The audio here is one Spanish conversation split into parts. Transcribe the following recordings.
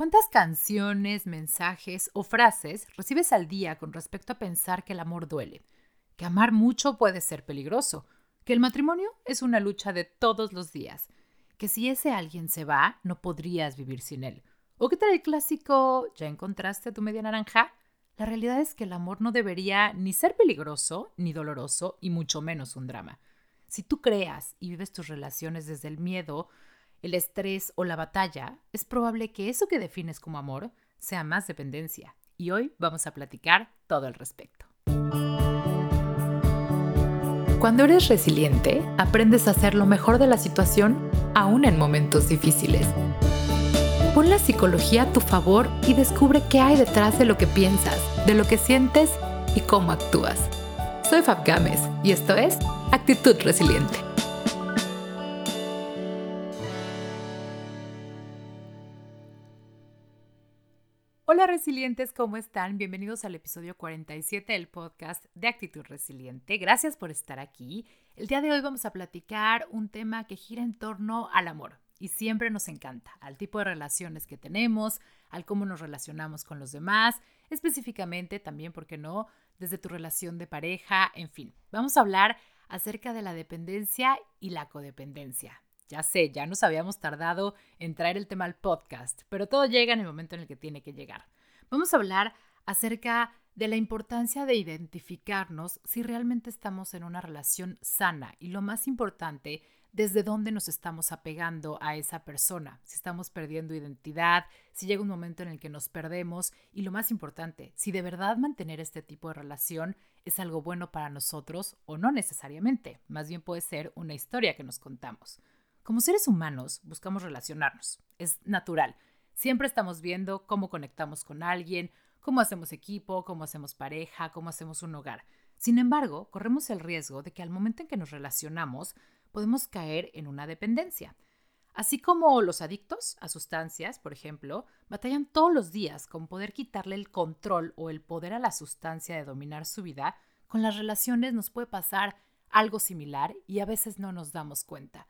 ¿Cuántas canciones, mensajes o frases recibes al día con respecto a pensar que el amor duele? Que amar mucho puede ser peligroso, que el matrimonio es una lucha de todos los días, que si ese alguien se va, no podrías vivir sin él. ¿O qué tal el clásico, ya encontraste tu media naranja? La realidad es que el amor no debería ni ser peligroso, ni doloroso, y mucho menos un drama. Si tú creas y vives tus relaciones desde el miedo, el estrés o la batalla, es probable que eso que defines como amor sea más dependencia. Y hoy vamos a platicar todo al respecto. Cuando eres resiliente, aprendes a hacer lo mejor de la situación aún en momentos difíciles. Pon la psicología a tu favor y descubre qué hay detrás de lo que piensas, de lo que sientes y cómo actúas. Soy Fab Gámez y esto es Actitud Resiliente. Hola resilientes, ¿cómo están? Bienvenidos al episodio 47 del podcast de Actitud Resiliente. Gracias por estar aquí. El día de hoy vamos a platicar un tema que gira en torno al amor y siempre nos encanta, al tipo de relaciones que tenemos, al cómo nos relacionamos con los demás, específicamente también, ¿por qué no?, desde tu relación de pareja, en fin. Vamos a hablar acerca de la dependencia y la codependencia. Ya sé, ya nos habíamos tardado en traer el tema al podcast, pero todo llega en el momento en el que tiene que llegar. Vamos a hablar acerca de la importancia de identificarnos si realmente estamos en una relación sana y lo más importante, desde dónde nos estamos apegando a esa persona, si estamos perdiendo identidad, si llega un momento en el que nos perdemos y lo más importante, si de verdad mantener este tipo de relación es algo bueno para nosotros o no necesariamente, más bien puede ser una historia que nos contamos. Como seres humanos buscamos relacionarnos, es natural. Siempre estamos viendo cómo conectamos con alguien, cómo hacemos equipo, cómo hacemos pareja, cómo hacemos un hogar. Sin embargo, corremos el riesgo de que al momento en que nos relacionamos podemos caer en una dependencia. Así como los adictos a sustancias, por ejemplo, batallan todos los días con poder quitarle el control o el poder a la sustancia de dominar su vida, con las relaciones nos puede pasar algo similar y a veces no nos damos cuenta.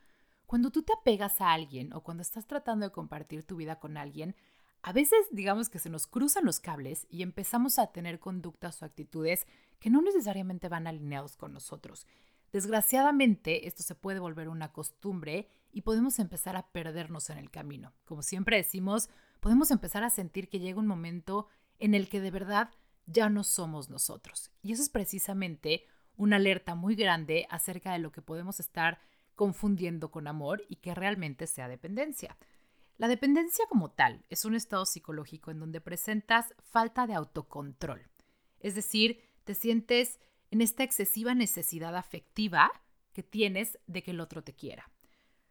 Cuando tú te apegas a alguien o cuando estás tratando de compartir tu vida con alguien, a veces digamos que se nos cruzan los cables y empezamos a tener conductas o actitudes que no necesariamente van alineados con nosotros. Desgraciadamente, esto se puede volver una costumbre y podemos empezar a perdernos en el camino. Como siempre decimos, podemos empezar a sentir que llega un momento en el que de verdad ya no somos nosotros. Y eso es precisamente una alerta muy grande acerca de lo que podemos estar confundiendo con amor y que realmente sea dependencia. La dependencia como tal es un estado psicológico en donde presentas falta de autocontrol. Es decir, te sientes en esta excesiva necesidad afectiva que tienes de que el otro te quiera.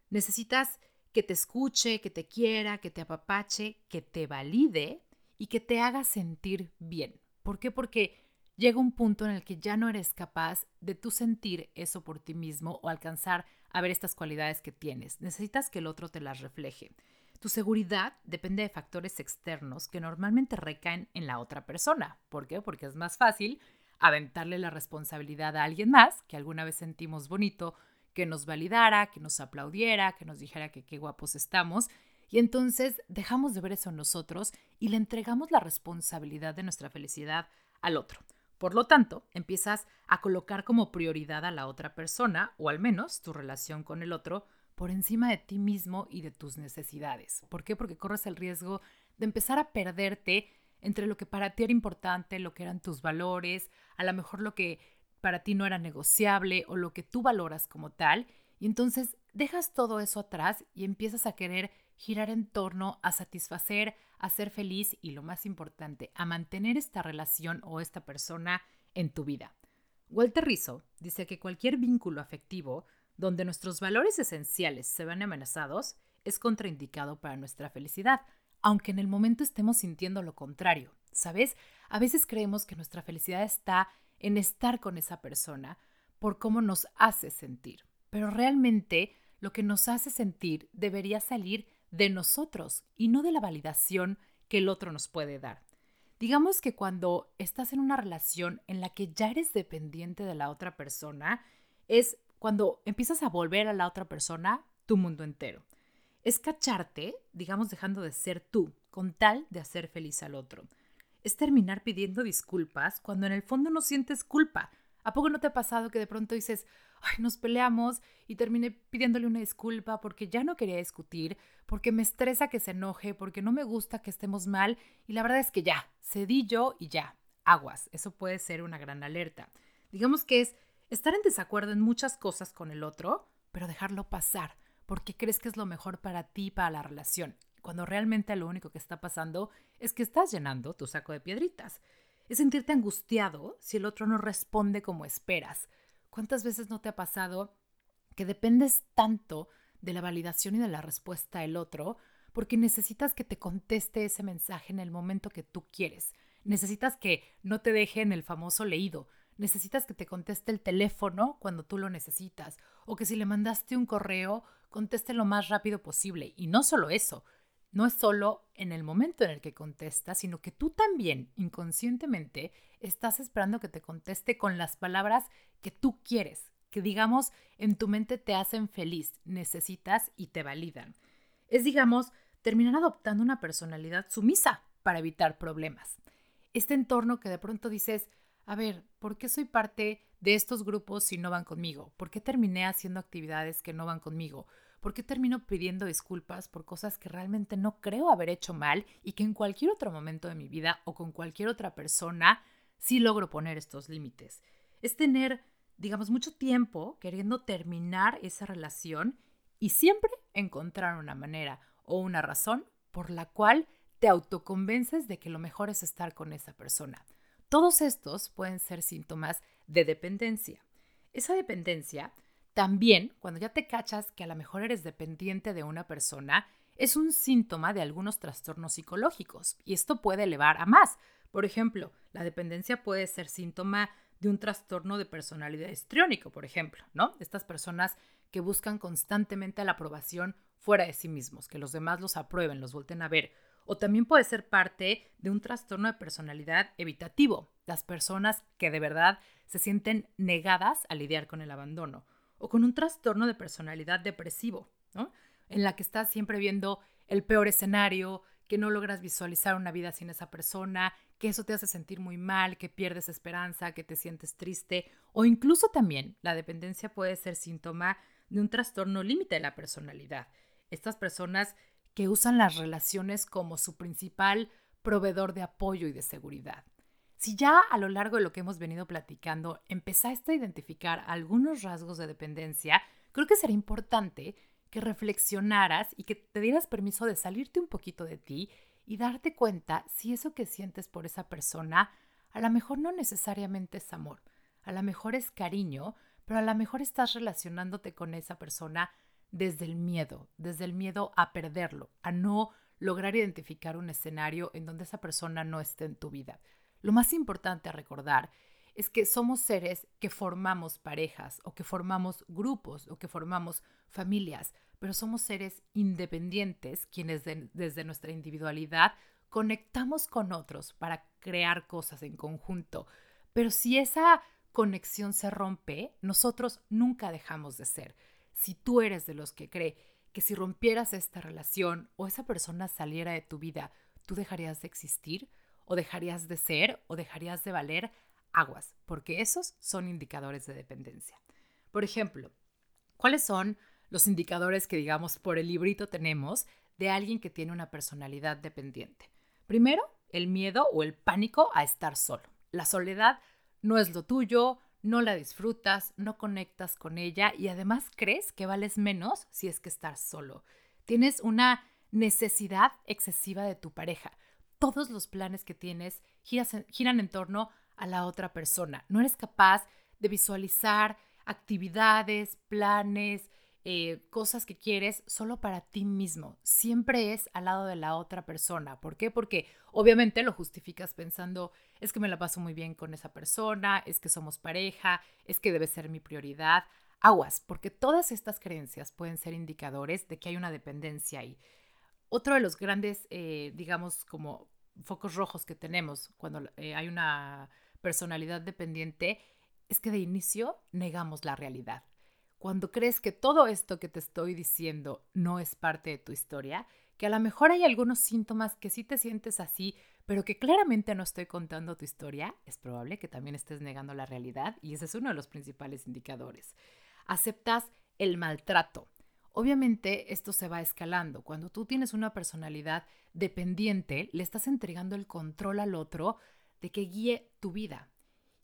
Necesitas que te escuche, que te quiera, que te apapache, que te valide y que te haga sentir bien. ¿Por qué? Porque llega un punto en el que ya no eres capaz de tú sentir eso por ti mismo o alcanzar a ver estas cualidades que tienes. Necesitas que el otro te las refleje. Tu seguridad depende de factores externos que normalmente recaen en la otra persona. ¿Por qué? Porque es más fácil aventarle la responsabilidad a alguien más, que alguna vez sentimos bonito, que nos validara, que nos aplaudiera, que nos dijera que qué guapos estamos. Y entonces dejamos de ver eso en nosotros y le entregamos la responsabilidad de nuestra felicidad al otro. Por lo tanto, empiezas a colocar como prioridad a la otra persona, o al menos tu relación con el otro, por encima de ti mismo y de tus necesidades. ¿Por qué? Porque corres el riesgo de empezar a perderte entre lo que para ti era importante, lo que eran tus valores, a lo mejor lo que para ti no era negociable o lo que tú valoras como tal, y entonces dejas todo eso atrás y empiezas a querer girar en torno a satisfacer a ser feliz y lo más importante, a mantener esta relación o esta persona en tu vida. Walter Rizzo dice que cualquier vínculo afectivo donde nuestros valores esenciales se ven amenazados es contraindicado para nuestra felicidad, aunque en el momento estemos sintiendo lo contrario. ¿Sabes? A veces creemos que nuestra felicidad está en estar con esa persona por cómo nos hace sentir, pero realmente lo que nos hace sentir debería salir de nosotros y no de la validación que el otro nos puede dar. Digamos que cuando estás en una relación en la que ya eres dependiente de la otra persona, es cuando empiezas a volver a la otra persona tu mundo entero. Es cacharte, digamos, dejando de ser tú con tal de hacer feliz al otro. Es terminar pidiendo disculpas cuando en el fondo no sientes culpa. ¿A poco no te ha pasado que de pronto dices, nos peleamos y terminé pidiéndole una disculpa porque ya no quería discutir, porque me estresa que se enoje, porque no me gusta que estemos mal y la verdad es que ya, cedí yo y ya, aguas, eso puede ser una gran alerta. Digamos que es estar en desacuerdo en muchas cosas con el otro, pero dejarlo pasar, porque crees que es lo mejor para ti para la relación, cuando realmente lo único que está pasando es que estás llenando tu saco de piedritas. Es sentirte angustiado si el otro no responde como esperas. ¿Cuántas veces no te ha pasado que dependes tanto de la validación y de la respuesta del otro porque necesitas que te conteste ese mensaje en el momento que tú quieres? Necesitas que no te deje en el famoso leído, necesitas que te conteste el teléfono cuando tú lo necesitas, o que si le mandaste un correo, conteste lo más rápido posible. Y no solo eso, no es solo en el momento en el que contestas, sino que tú también inconscientemente estás esperando que te conteste con las palabras que tú quieres, que digamos en tu mente te hacen feliz, necesitas y te validan. Es digamos terminar adoptando una personalidad sumisa para evitar problemas. Este entorno que de pronto dices, a ver, ¿por qué soy parte de estos grupos si no van conmigo? ¿Por qué terminé haciendo actividades que no van conmigo? ¿Por qué termino pidiendo disculpas por cosas que realmente no creo haber hecho mal y que en cualquier otro momento de mi vida o con cualquier otra persona sí logro poner estos límites? Es tener, digamos, mucho tiempo queriendo terminar esa relación y siempre encontrar una manera o una razón por la cual te autoconvences de que lo mejor es estar con esa persona. Todos estos pueden ser síntomas de dependencia. Esa dependencia también, cuando ya te cachas que a lo mejor eres dependiente de una persona, es un síntoma de algunos trastornos psicológicos y esto puede elevar a más. Por ejemplo, la dependencia puede ser síntoma de un trastorno de personalidad histriónico, por ejemplo, ¿no? Estas personas que buscan constantemente la aprobación fuera de sí mismos, que los demás los aprueben, los volten a ver. O también puede ser parte de un trastorno de personalidad evitativo, las personas que de verdad se sienten negadas a lidiar con el abandono o con un trastorno de personalidad depresivo, ¿no? En la que estás siempre viendo el peor escenario, que no logras visualizar una vida sin esa persona, que eso te hace sentir muy mal, que pierdes esperanza, que te sientes triste, o incluso también la dependencia puede ser síntoma de un trastorno límite de la personalidad. Estas personas que usan las relaciones como su principal proveedor de apoyo y de seguridad. Si ya a lo largo de lo que hemos venido platicando empezaste a identificar algunos rasgos de dependencia, creo que sería importante que reflexionaras y que te dieras permiso de salirte un poquito de ti y darte cuenta si eso que sientes por esa persona a lo mejor no necesariamente es amor, a lo mejor es cariño, pero a lo mejor estás relacionándote con esa persona desde el miedo, desde el miedo a perderlo, a no lograr identificar un escenario en donde esa persona no esté en tu vida. Lo más importante a recordar es que somos seres que formamos parejas o que formamos grupos o que formamos familias, pero somos seres independientes quienes desde nuestra individualidad conectamos con otros para crear cosas en conjunto. Pero si esa conexión se rompe, nosotros nunca dejamos de ser. Si tú eres de los que cree que si rompieras esta relación o esa persona saliera de tu vida, tú dejarías de existir, o dejarías de ser o dejarías de valer aguas, porque esos son indicadores de dependencia. Por ejemplo, ¿cuáles son los indicadores que, digamos, por el librito tenemos de alguien que tiene una personalidad dependiente? Primero, el miedo o el pánico a estar solo. La soledad no es lo tuyo, no la disfrutas, no conectas con ella y además crees que vales menos si es que estás solo. Tienes una necesidad excesiva de tu pareja todos los planes que tienes giran en torno a la otra persona. No eres capaz de visualizar actividades, planes, eh, cosas que quieres solo para ti mismo. Siempre es al lado de la otra persona. ¿Por qué? Porque obviamente lo justificas pensando, es que me la paso muy bien con esa persona, es que somos pareja, es que debe ser mi prioridad. Aguas, porque todas estas creencias pueden ser indicadores de que hay una dependencia ahí. Otro de los grandes, eh, digamos, como focos rojos que tenemos cuando eh, hay una personalidad dependiente es que de inicio negamos la realidad. Cuando crees que todo esto que te estoy diciendo no es parte de tu historia, que a lo mejor hay algunos síntomas que sí te sientes así, pero que claramente no estoy contando tu historia, es probable que también estés negando la realidad y ese es uno de los principales indicadores. Aceptas el maltrato. Obviamente esto se va escalando. Cuando tú tienes una personalidad dependiente, le estás entregando el control al otro de que guíe tu vida.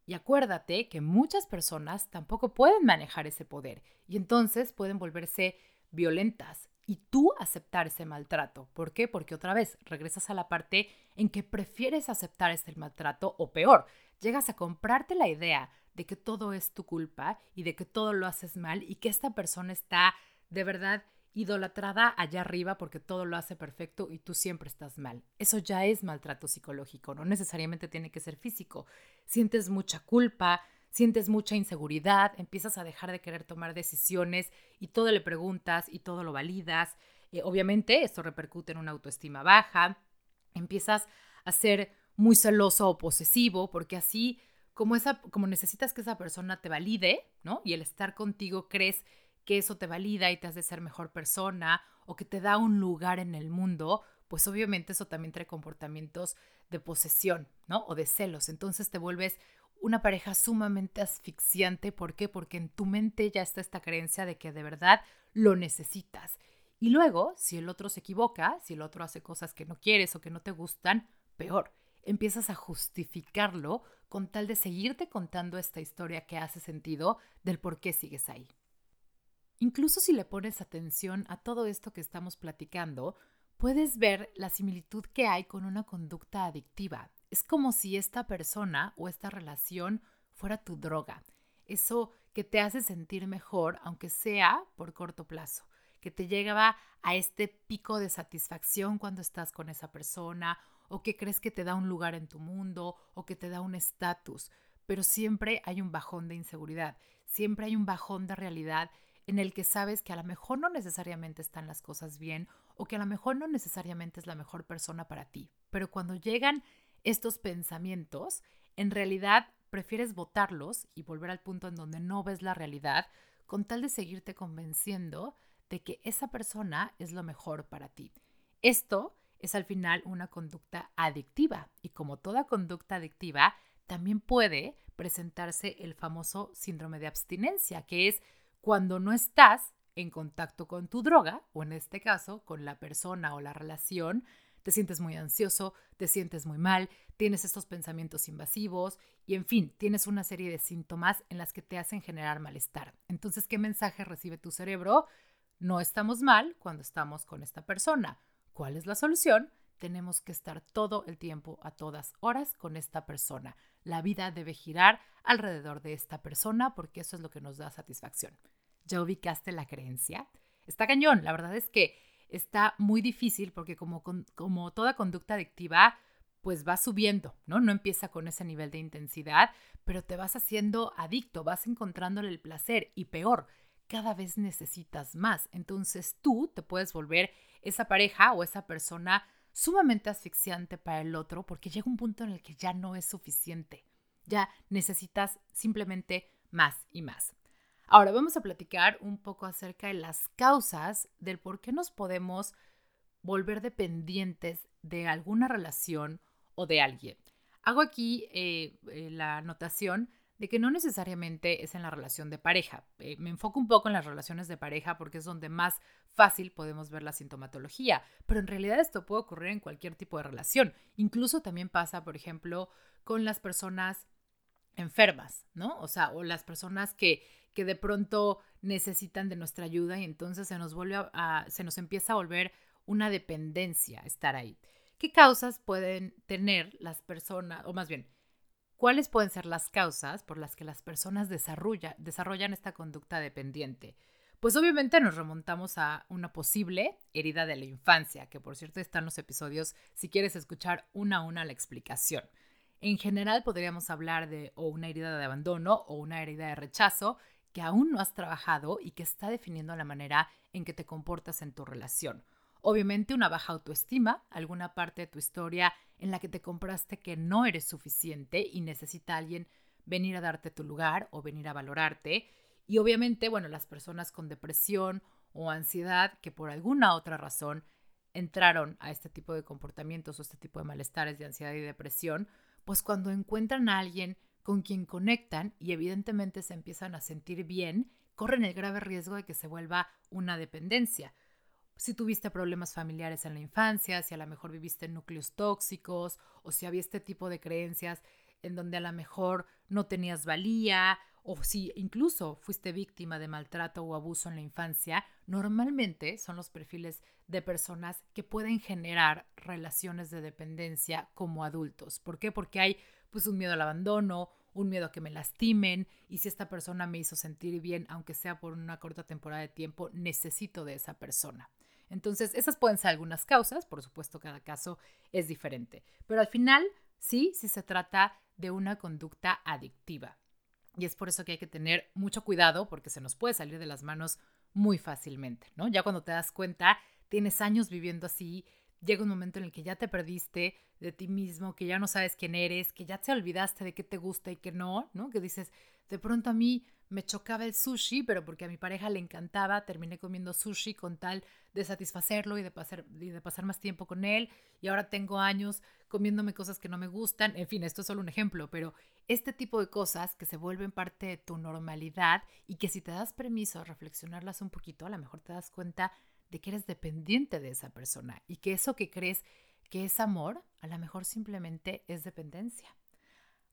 Y acuérdate que muchas personas tampoco pueden manejar ese poder y entonces pueden volverse violentas y tú aceptar ese maltrato. ¿Por qué? Porque otra vez regresas a la parte en que prefieres aceptar ese maltrato o peor, llegas a comprarte la idea de que todo es tu culpa y de que todo lo haces mal y que esta persona está de verdad idolatrada allá arriba porque todo lo hace perfecto y tú siempre estás mal. Eso ya es maltrato psicológico, no necesariamente tiene que ser físico. Sientes mucha culpa, sientes mucha inseguridad, empiezas a dejar de querer tomar decisiones y todo le preguntas y todo lo validas. Eh, obviamente esto repercute en una autoestima baja, empiezas a ser muy celoso o posesivo porque así como, esa, como necesitas que esa persona te valide, ¿no? Y el estar contigo crees que eso te valida y te hace ser mejor persona o que te da un lugar en el mundo, pues obviamente eso también trae comportamientos de posesión, ¿no? O de celos. Entonces te vuelves una pareja sumamente asfixiante. ¿Por qué? Porque en tu mente ya está esta creencia de que de verdad lo necesitas. Y luego, si el otro se equivoca, si el otro hace cosas que no quieres o que no te gustan, peor. Empiezas a justificarlo con tal de seguirte contando esta historia que hace sentido del por qué sigues ahí. Incluso si le pones atención a todo esto que estamos platicando, puedes ver la similitud que hay con una conducta adictiva. Es como si esta persona o esta relación fuera tu droga. Eso que te hace sentir mejor, aunque sea por corto plazo, que te llegaba a este pico de satisfacción cuando estás con esa persona, o que crees que te da un lugar en tu mundo, o que te da un estatus, pero siempre hay un bajón de inseguridad, siempre hay un bajón de realidad en el que sabes que a lo mejor no necesariamente están las cosas bien o que a lo mejor no necesariamente es la mejor persona para ti. Pero cuando llegan estos pensamientos, en realidad prefieres votarlos y volver al punto en donde no ves la realidad con tal de seguirte convenciendo de que esa persona es lo mejor para ti. Esto es al final una conducta adictiva y como toda conducta adictiva, también puede presentarse el famoso síndrome de abstinencia, que es cuando no estás en contacto con tu droga, o en este caso, con la persona o la relación, te sientes muy ansioso, te sientes muy mal, tienes estos pensamientos invasivos y en fin, tienes una serie de síntomas en las que te hacen generar malestar. Entonces, ¿qué mensaje recibe tu cerebro? No estamos mal cuando estamos con esta persona. ¿Cuál es la solución? Tenemos que estar todo el tiempo, a todas horas, con esta persona. La vida debe girar alrededor de esta persona porque eso es lo que nos da satisfacción ya ubicaste la creencia. Está cañón, la verdad es que está muy difícil porque como, como toda conducta adictiva, pues va subiendo, ¿no? No empieza con ese nivel de intensidad, pero te vas haciendo adicto, vas encontrándole el placer y peor, cada vez necesitas más. Entonces tú te puedes volver esa pareja o esa persona sumamente asfixiante para el otro porque llega un punto en el que ya no es suficiente. Ya necesitas simplemente más y más. Ahora vamos a platicar un poco acerca de las causas del por qué nos podemos volver dependientes de alguna relación o de alguien. Hago aquí eh, eh, la anotación de que no necesariamente es en la relación de pareja. Eh, me enfoco un poco en las relaciones de pareja porque es donde más fácil podemos ver la sintomatología, pero en realidad esto puede ocurrir en cualquier tipo de relación. Incluso también pasa, por ejemplo, con las personas enfermas, ¿no? O sea, o las personas que, que de pronto necesitan de nuestra ayuda y entonces se nos vuelve a, se nos empieza a volver una dependencia estar ahí. ¿Qué causas pueden tener las personas, o más bien, cuáles pueden ser las causas por las que las personas desarrollan esta conducta dependiente? Pues obviamente nos remontamos a una posible herida de la infancia, que por cierto están los episodios si quieres escuchar una a una la explicación. En general podríamos hablar de una herida de abandono o una herida de rechazo que aún no has trabajado y que está definiendo la manera en que te comportas en tu relación. Obviamente una baja autoestima, alguna parte de tu historia en la que te compraste que no eres suficiente y necesita alguien venir a darte tu lugar o venir a valorarte. Y obviamente, bueno, las personas con depresión o ansiedad que por alguna otra razón entraron a este tipo de comportamientos o este tipo de malestares de ansiedad y depresión, pues cuando encuentran a alguien con quien conectan y evidentemente se empiezan a sentir bien, corren el grave riesgo de que se vuelva una dependencia. Si tuviste problemas familiares en la infancia, si a lo mejor viviste en núcleos tóxicos o si había este tipo de creencias en donde a lo mejor no tenías valía o si incluso fuiste víctima de maltrato o abuso en la infancia, normalmente son los perfiles de personas que pueden generar relaciones de dependencia como adultos. ¿Por qué? Porque hay pues un miedo al abandono, un miedo a que me lastimen y si esta persona me hizo sentir bien, aunque sea por una corta temporada de tiempo, necesito de esa persona. Entonces, esas pueden ser algunas causas, por supuesto cada caso es diferente, pero al final sí, sí se trata de una conducta adictiva. Y es por eso que hay que tener mucho cuidado porque se nos puede salir de las manos muy fácilmente, ¿no? Ya cuando te das cuenta, tienes años viviendo así, llega un momento en el que ya te perdiste de ti mismo, que ya no sabes quién eres, que ya te olvidaste de qué te gusta y qué no, ¿no? Que dices, de pronto a mí me chocaba el sushi, pero porque a mi pareja le encantaba, terminé comiendo sushi con tal de satisfacerlo y de pasar, y de pasar más tiempo con él. Y ahora tengo años comiéndome cosas que no me gustan. En fin, esto es solo un ejemplo, pero este tipo de cosas que se vuelven parte de tu normalidad y que si te das permiso a reflexionarlas un poquito, a lo mejor te das cuenta de que eres dependiente de esa persona y que eso que crees que es amor, a lo mejor simplemente es dependencia.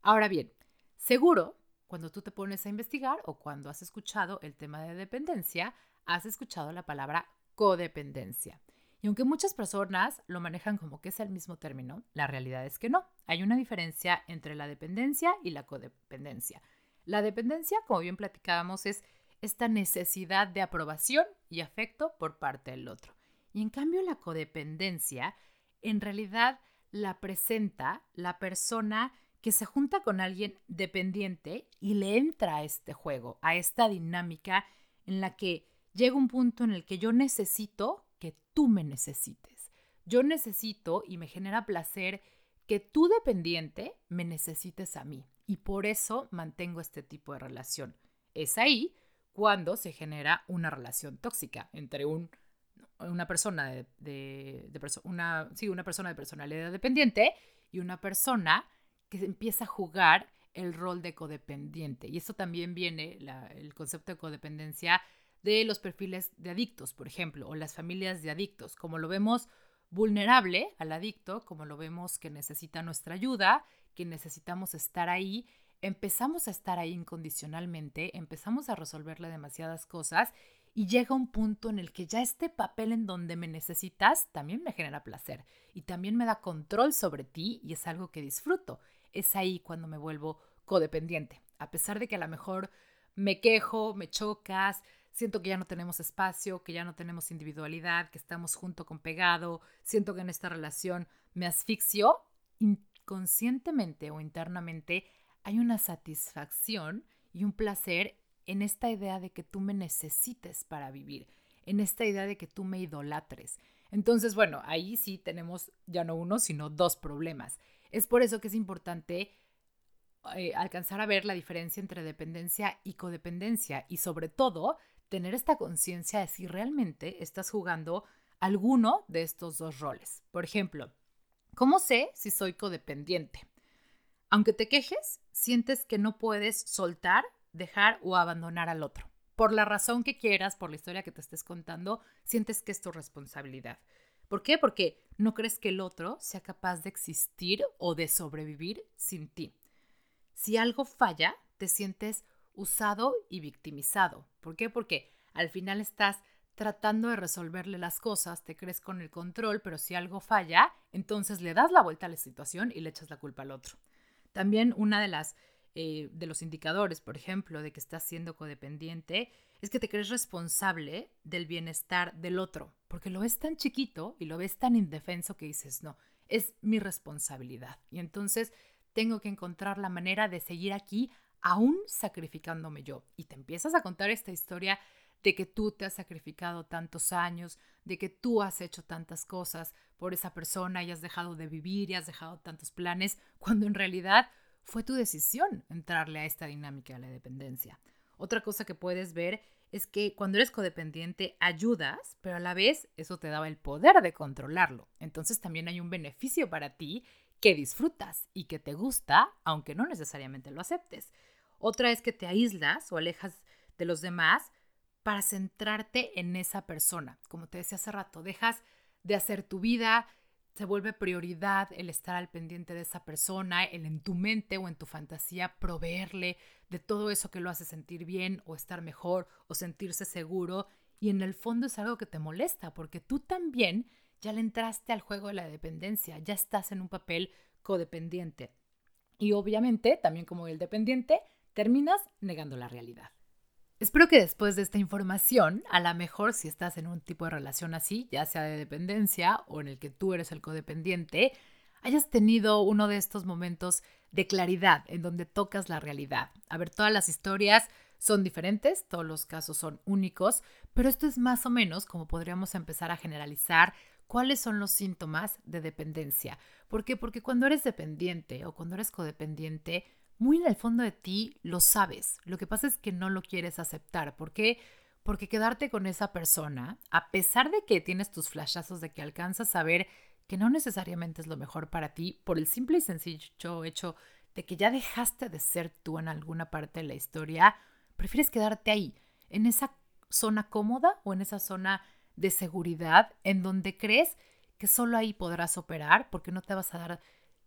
Ahora bien, seguro cuando tú te pones a investigar o cuando has escuchado el tema de dependencia, has escuchado la palabra codependencia. Y aunque muchas personas lo manejan como que es el mismo término, la realidad es que no. Hay una diferencia entre la dependencia y la codependencia. La dependencia, como bien platicábamos, es esta necesidad de aprobación y afecto por parte del otro. Y en cambio la codependencia en realidad la presenta la persona que se junta con alguien dependiente y le entra a este juego, a esta dinámica en la que llega un punto en el que yo necesito que tú me necesites. Yo necesito y me genera placer que tú dependiente me necesites a mí. Y por eso mantengo este tipo de relación. Es ahí cuando se genera una relación tóxica entre un, una persona de, una, sí, una persona de personalidad dependiente y una persona que empieza a jugar el rol de codependiente. Y eso también viene, el concepto de codependencia, de los perfiles de adictos, por ejemplo, o las familias de adictos, como lo vemos vulnerable al adicto, como lo vemos que necesita nuestra ayuda, que necesitamos estar ahí, empezamos a estar ahí incondicionalmente, empezamos a resolverle demasiadas cosas y llega un punto en el que ya este papel en donde me necesitas también me genera placer y también me da control sobre ti y es algo que disfruto es ahí cuando me vuelvo codependiente. A pesar de que a lo mejor me quejo, me chocas, siento que ya no tenemos espacio, que ya no tenemos individualidad, que estamos junto con pegado, siento que en esta relación me asfixio, inconscientemente o internamente hay una satisfacción y un placer en esta idea de que tú me necesites para vivir, en esta idea de que tú me idolatres. Entonces, bueno, ahí sí tenemos ya no uno, sino dos problemas. Es por eso que es importante eh, alcanzar a ver la diferencia entre dependencia y codependencia y sobre todo tener esta conciencia de si realmente estás jugando alguno de estos dos roles. Por ejemplo, ¿cómo sé si soy codependiente? Aunque te quejes, sientes que no puedes soltar, dejar o abandonar al otro. Por la razón que quieras, por la historia que te estés contando, sientes que es tu responsabilidad. ¿Por qué? Porque no crees que el otro sea capaz de existir o de sobrevivir sin ti. Si algo falla, te sientes usado y victimizado. ¿Por qué? Porque al final estás tratando de resolverle las cosas, te crees con el control, pero si algo falla, entonces le das la vuelta a la situación y le echas la culpa al otro. También una de las eh, de los indicadores, por ejemplo, de que estás siendo codependiente, es que te crees responsable del bienestar del otro, porque lo ves tan chiquito y lo ves tan indefenso que dices, no, es mi responsabilidad. Y entonces tengo que encontrar la manera de seguir aquí aún sacrificándome yo. Y te empiezas a contar esta historia de que tú te has sacrificado tantos años, de que tú has hecho tantas cosas por esa persona y has dejado de vivir y has dejado tantos planes, cuando en realidad fue tu decisión entrarle a esta dinámica de la dependencia. Otra cosa que puedes ver es que cuando eres codependiente ayudas, pero a la vez eso te daba el poder de controlarlo. Entonces también hay un beneficio para ti que disfrutas y que te gusta, aunque no necesariamente lo aceptes. Otra es que te aíslas o alejas de los demás para centrarte en esa persona. Como te decía hace rato, dejas de hacer tu vida, se vuelve prioridad el estar al pendiente de esa persona, el en tu mente o en tu fantasía proveerle de todo eso que lo hace sentir bien o estar mejor o sentirse seguro. Y en el fondo es algo que te molesta porque tú también ya le entraste al juego de la dependencia, ya estás en un papel codependiente. Y obviamente, también como el dependiente, terminas negando la realidad. Espero que después de esta información, a lo mejor si estás en un tipo de relación así, ya sea de dependencia o en el que tú eres el codependiente, hayas tenido uno de estos momentos de claridad en donde tocas la realidad. A ver, todas las historias son diferentes, todos los casos son únicos, pero esto es más o menos como podríamos empezar a generalizar cuáles son los síntomas de dependencia. ¿Por qué? Porque cuando eres dependiente o cuando eres codependiente, muy en el fondo de ti lo sabes. Lo que pasa es que no lo quieres aceptar. ¿Por qué? Porque quedarte con esa persona, a pesar de que tienes tus flashazos de que alcanzas a ver que no necesariamente es lo mejor para ti, por el simple y sencillo hecho de que ya dejaste de ser tú en alguna parte de la historia, prefieres quedarte ahí, en esa zona cómoda o en esa zona de seguridad en donde crees que solo ahí podrás operar porque no te vas a dar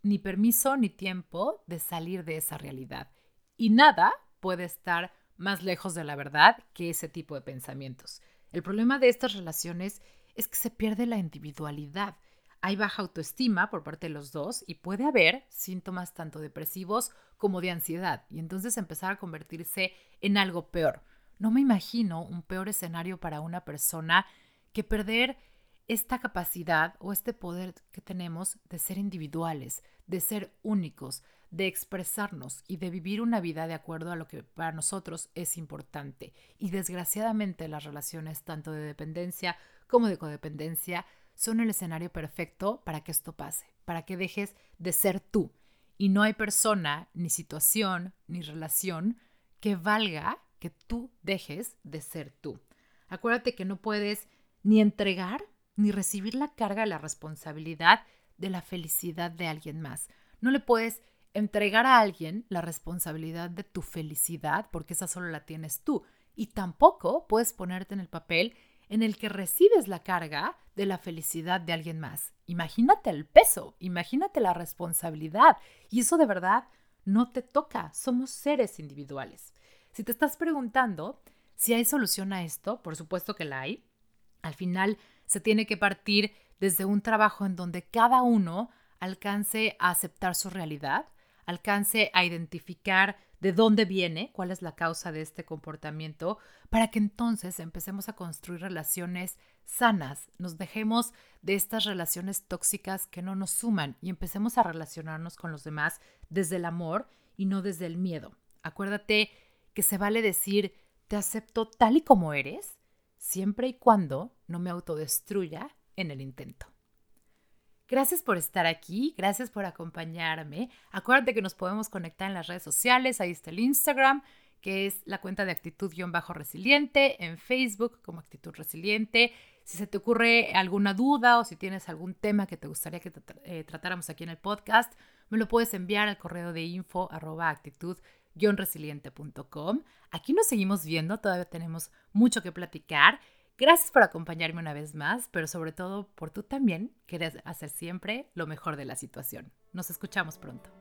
ni permiso ni tiempo de salir de esa realidad. Y nada puede estar más lejos de la verdad que ese tipo de pensamientos. El problema de estas relaciones es que se pierde la individualidad. Hay baja autoestima por parte de los dos y puede haber síntomas tanto depresivos como de ansiedad y entonces empezar a convertirse en algo peor. No me imagino un peor escenario para una persona que perder esta capacidad o este poder que tenemos de ser individuales, de ser únicos, de expresarnos y de vivir una vida de acuerdo a lo que para nosotros es importante. Y desgraciadamente las relaciones tanto de dependencia como de codependencia son el escenario perfecto para que esto pase, para que dejes de ser tú. Y no hay persona, ni situación, ni relación que valga que tú dejes de ser tú. Acuérdate que no puedes ni entregar ni recibir la carga de la responsabilidad de la felicidad de alguien más. No le puedes entregar a alguien la responsabilidad de tu felicidad porque esa solo la tienes tú. Y tampoco puedes ponerte en el papel en el que recibes la carga de la felicidad de alguien más. Imagínate el peso, imagínate la responsabilidad. Y eso de verdad no te toca. Somos seres individuales. Si te estás preguntando si hay solución a esto, por supuesto que la hay. Al final se tiene que partir desde un trabajo en donde cada uno alcance a aceptar su realidad, alcance a identificar de dónde viene, cuál es la causa de este comportamiento, para que entonces empecemos a construir relaciones sanas, nos dejemos de estas relaciones tóxicas que no nos suman y empecemos a relacionarnos con los demás desde el amor y no desde el miedo. Acuérdate que se vale decir, te acepto tal y como eres, siempre y cuando no me autodestruya en el intento. Gracias por estar aquí, gracias por acompañarme. Acuérdate que nos podemos conectar en las redes sociales, ahí está el Instagram, que es la cuenta de actitud-resiliente, en Facebook como actitud resiliente. Si se te ocurre alguna duda o si tienes algún tema que te gustaría que eh, tratáramos aquí en el podcast, me lo puedes enviar al correo de info arroba actitud resiliente.com. Aquí nos seguimos viendo, todavía tenemos mucho que platicar. Gracias por acompañarme una vez más, pero sobre todo por tú también querer hacer siempre lo mejor de la situación. Nos escuchamos pronto.